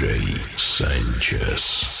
DJ Sanchez.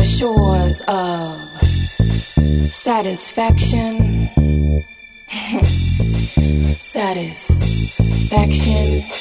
Pleasure shores of satisfaction. mind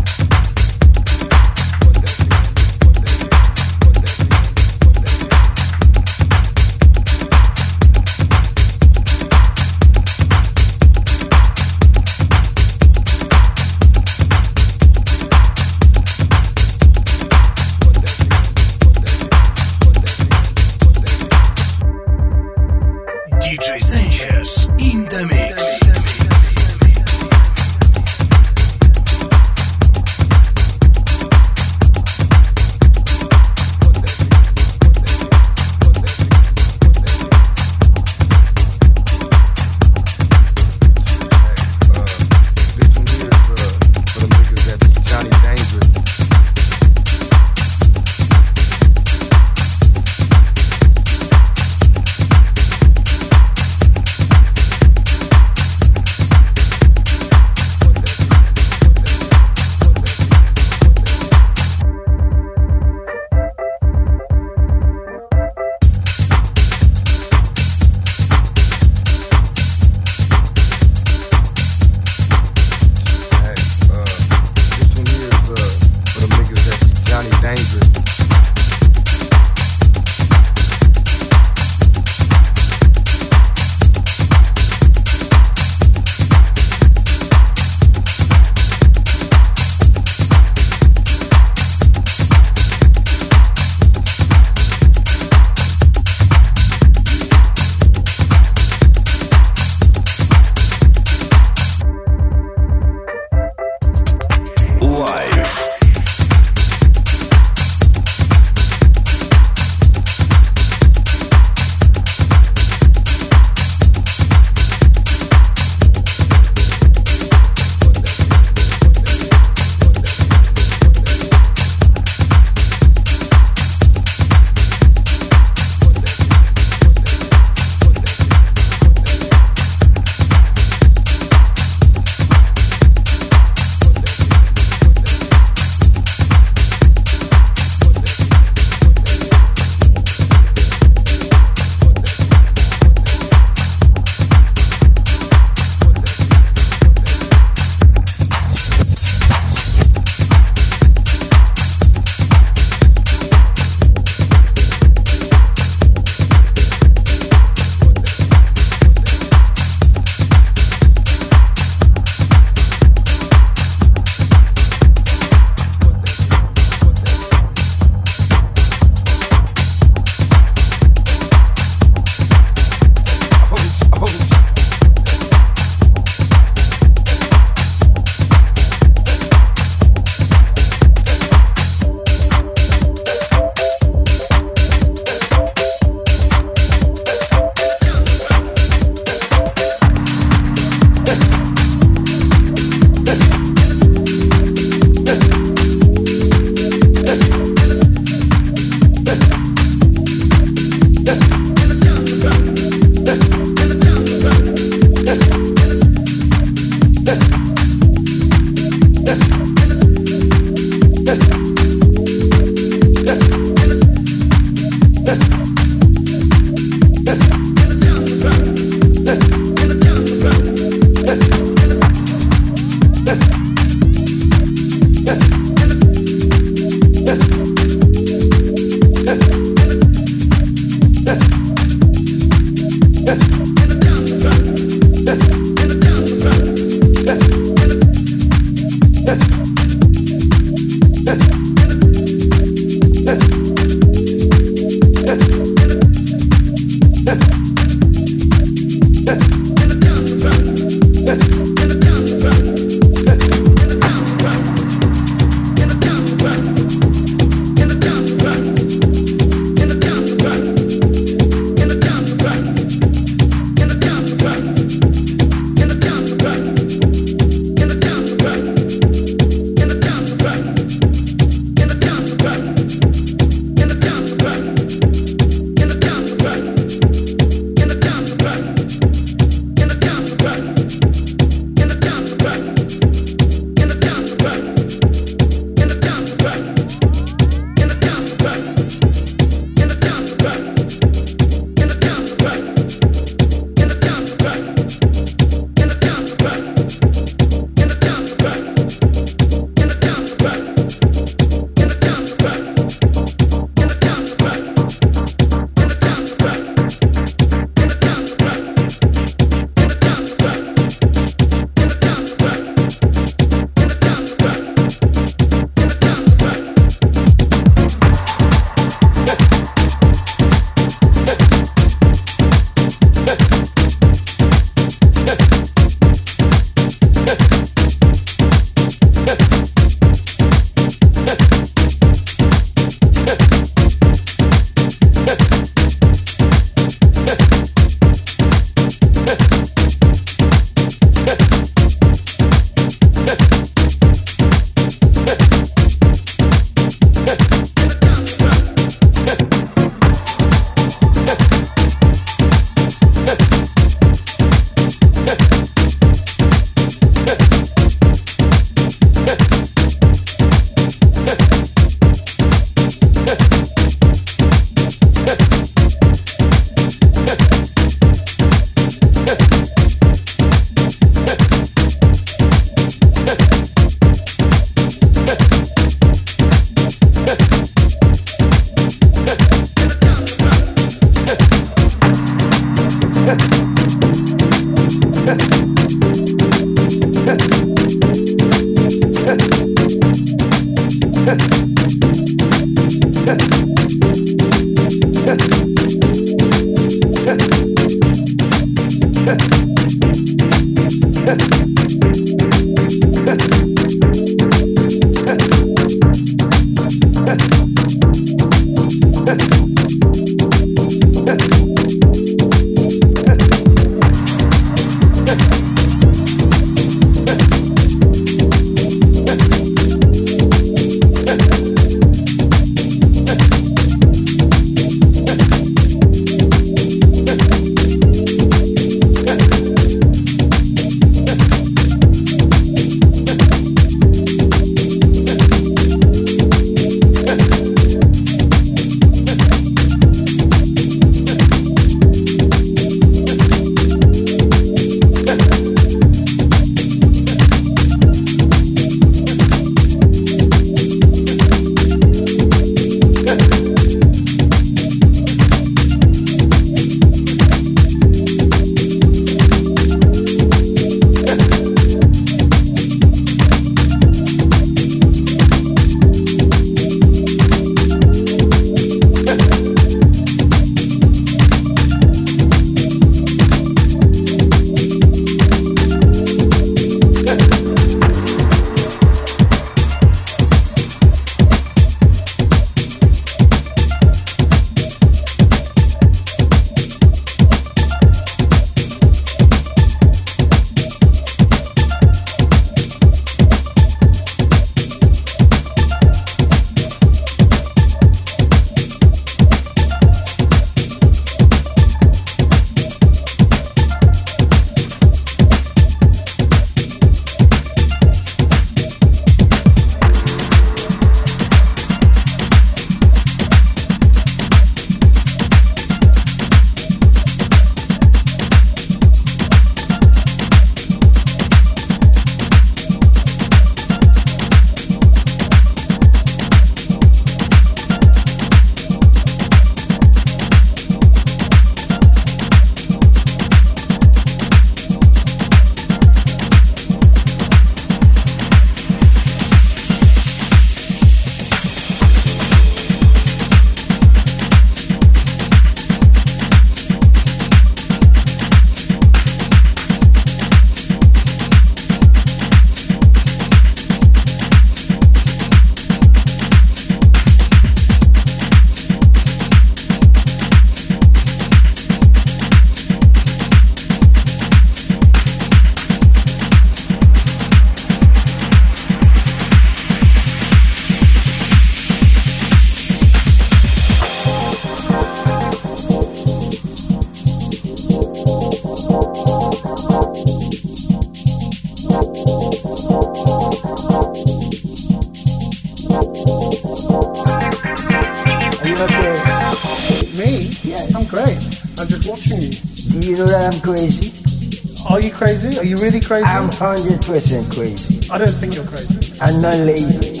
you really crazy? I'm 100% crazy. I don't think you're crazy. I'm not lazy.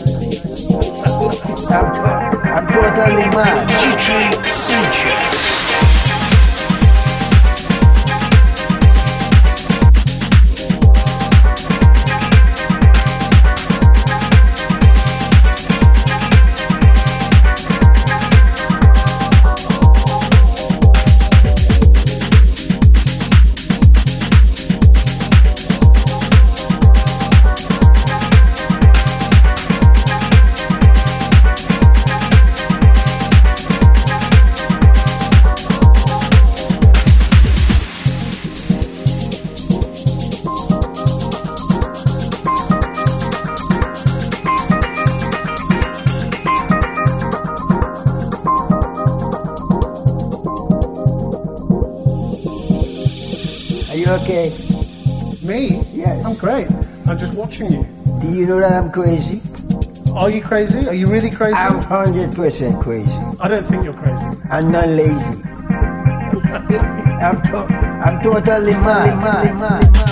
I'm, to- I'm totally mad. DJ Sanchez. Okay? Me? Yeah. I'm great. I'm just watching you. Do you know that I'm crazy? Are you crazy? Are you really crazy? I'm 100% crazy. I don't think you're crazy. I'm not lazy. I'm, to- I'm totally mad. mad, mad, mad.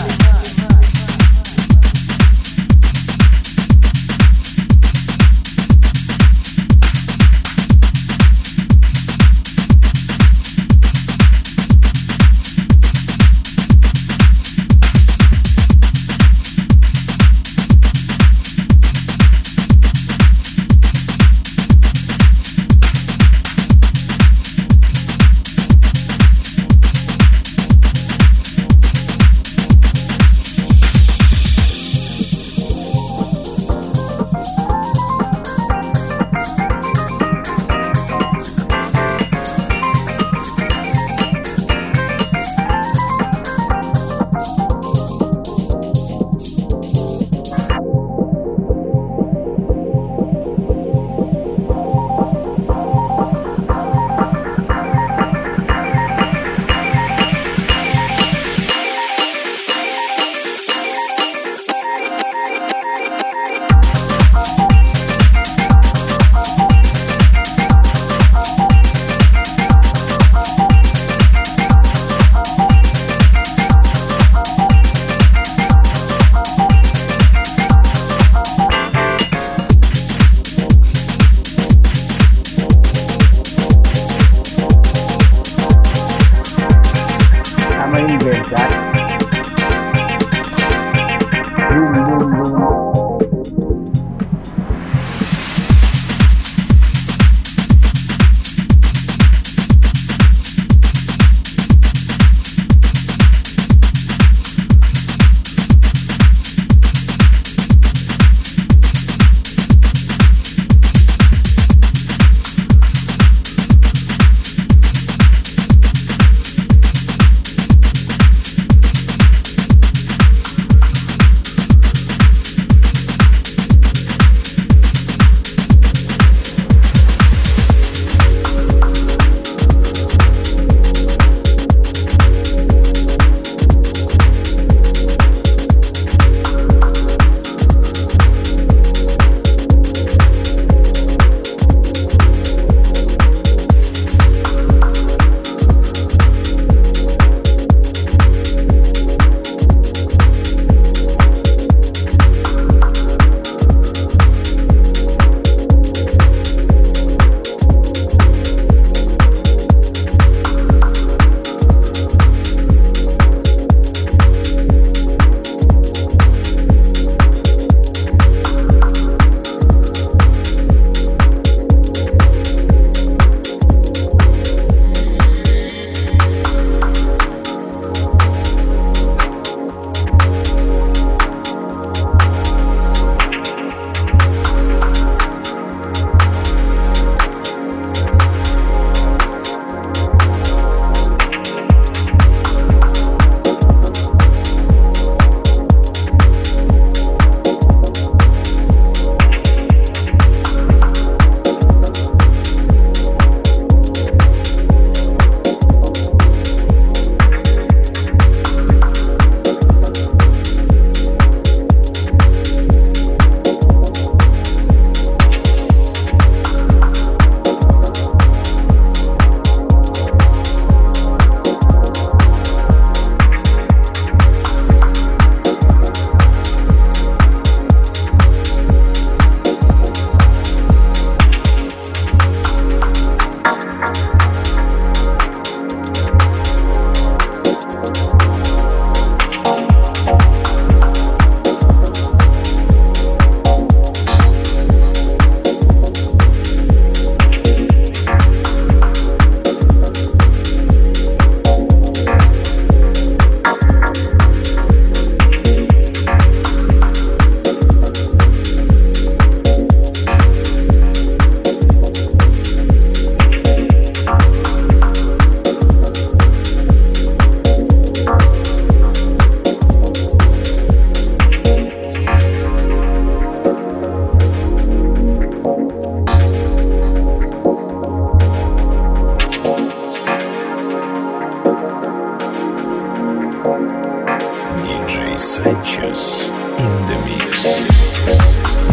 DJ Sanchez in the mix.